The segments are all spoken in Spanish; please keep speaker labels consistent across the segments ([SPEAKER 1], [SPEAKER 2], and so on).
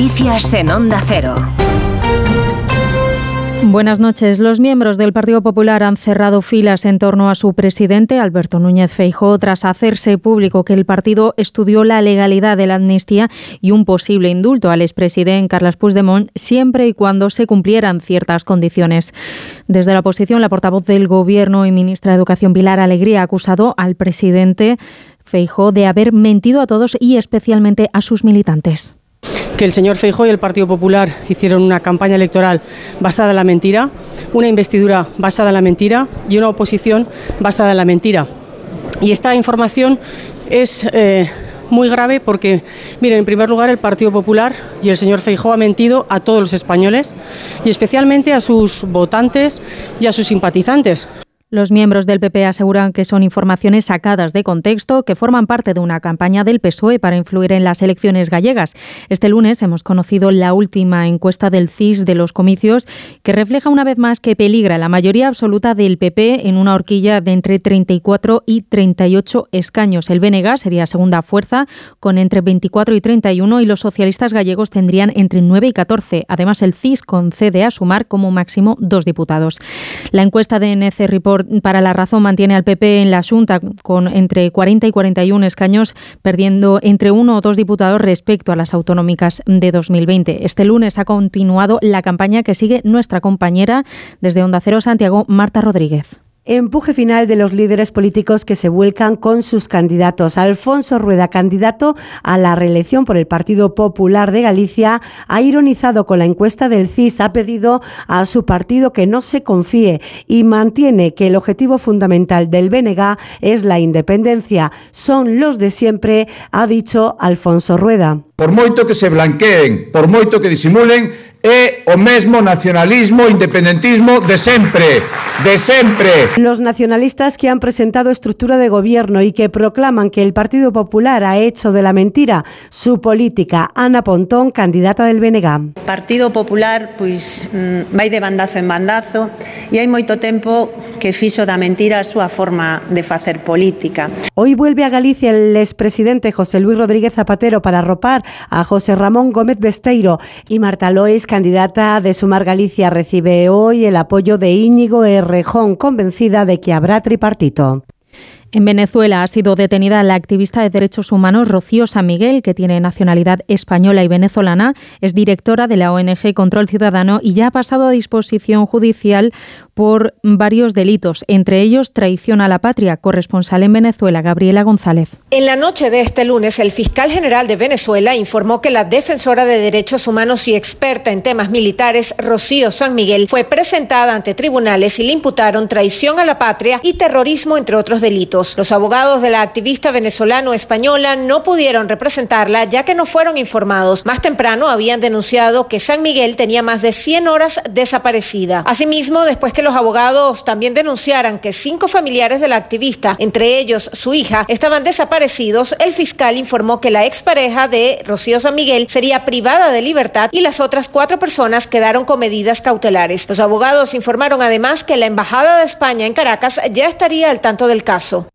[SPEAKER 1] Noticias en Onda Cero.
[SPEAKER 2] Buenas noches. Los miembros del Partido Popular han cerrado filas en torno a su presidente, Alberto Núñez Feijóo, tras hacerse público que el partido estudió la legalidad de la amnistía y un posible indulto al expresidente Carles Puigdemont siempre y cuando se cumplieran ciertas condiciones. Desde la oposición, la portavoz del Gobierno y ministra de Educación, Pilar Alegría, ha acusado al presidente Feijóo de haber mentido a todos y especialmente a sus militantes
[SPEAKER 3] que el señor Feijóo y el Partido Popular hicieron una campaña electoral basada en la mentira, una investidura basada en la mentira y una oposición basada en la mentira. Y esta información es eh, muy grave porque, miren, en primer lugar, el Partido Popular y el señor Feijóo ha mentido a todos los españoles y especialmente a sus votantes y a sus simpatizantes.
[SPEAKER 2] Los miembros del PP aseguran que son informaciones sacadas de contexto que forman parte de una campaña del PSOE para influir en las elecciones gallegas. Este lunes hemos conocido la última encuesta del CIS de los comicios que refleja una vez más que peligra la mayoría absoluta del PP en una horquilla de entre 34 y 38 escaños. El BNG sería segunda fuerza con entre 24 y 31 y los socialistas gallegos tendrían entre 9 y 14. Además, el CIS concede a sumar como máximo dos diputados. La encuesta de NC Report para la razón mantiene al PP en la Junta con entre 40 y 41 escaños, perdiendo entre uno o dos diputados respecto a las autonómicas de 2020. Este lunes ha continuado la campaña que sigue nuestra compañera desde Onda Cero Santiago, Marta Rodríguez.
[SPEAKER 4] Empuje final de los líderes políticos que se vuelcan con sus candidatos. Alfonso Rueda, candidato a la reelección por el Partido Popular de Galicia, ha ironizado con la encuesta del CIS, ha pedido a su partido que no se confíe y mantiene que el objetivo fundamental del BNG es la independencia. Son los de siempre, ha dicho Alfonso Rueda.
[SPEAKER 5] Por moito que se blanqueen, por moito que disimulen, é o mesmo nacionalismo, independentismo de sempre, de sempre.
[SPEAKER 4] Los nacionalistas que han presentado estructura de gobierno y que proclaman que el Partido Popular ha hecho de la mentira su política. Ana Pontón, candidata del BNG.
[SPEAKER 6] Partido Popular, pois, mm, vai de bandazo en bandazo e hai moito tempo que fixo da mentira a súa forma de facer política.
[SPEAKER 4] Hoy vuelve a Galicia el expresidente José Luis Rodríguez Zapatero para arropar a José Ramón Gómez Besteiro y Marta Lois candidata de Sumar Galicia, recibe hoy el apoyo de Íñigo Errejón, convencida de que habrá tripartito.
[SPEAKER 2] En Venezuela ha sido detenida la activista de derechos humanos Rocío San Miguel, que tiene nacionalidad española y venezolana, es directora de la ONG Control Ciudadano y ya ha pasado a disposición judicial por varios delitos, entre ellos traición a la patria. Corresponsal en Venezuela, Gabriela González.
[SPEAKER 7] En la noche de este lunes, el fiscal general de Venezuela informó que la defensora de derechos humanos y experta en temas militares, Rocío San Miguel, fue presentada ante tribunales y le imputaron traición a la patria y terrorismo, entre otros Los abogados de la activista venezolano-española no pudieron representarla ya que no fueron informados. Más temprano habían denunciado que San Miguel tenía más de 100 horas desaparecida. Asimismo, después que los abogados también denunciaran que cinco familiares de la activista, entre ellos su hija, estaban desaparecidos, el fiscal informó que la expareja de Rocío San Miguel sería privada de libertad y las otras cuatro personas quedaron con medidas cautelares. Los abogados informaron además que la Embajada de España en Caracas ya estaría al tanto del caso.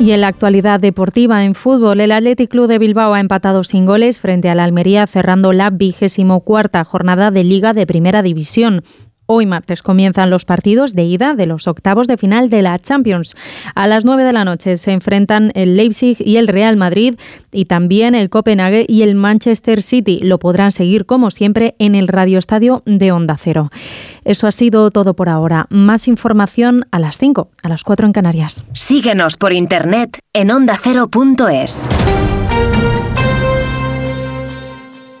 [SPEAKER 2] Y en la actualidad deportiva en fútbol, el Athletic Club de Bilbao ha empatado sin goles frente al Almería, cerrando la vigésimo cuarta jornada de Liga de Primera División. Hoy martes comienzan los partidos de ida de los octavos de final de la Champions. A las 9 de la noche se enfrentan el Leipzig y el Real Madrid y también el Copenhague y el Manchester City. Lo podrán seguir como siempre en el Radio Estadio de Onda Cero. Eso ha sido todo por ahora. Más información a las 5, a las 4 en Canarias.
[SPEAKER 1] Síguenos por internet en ondacero.es.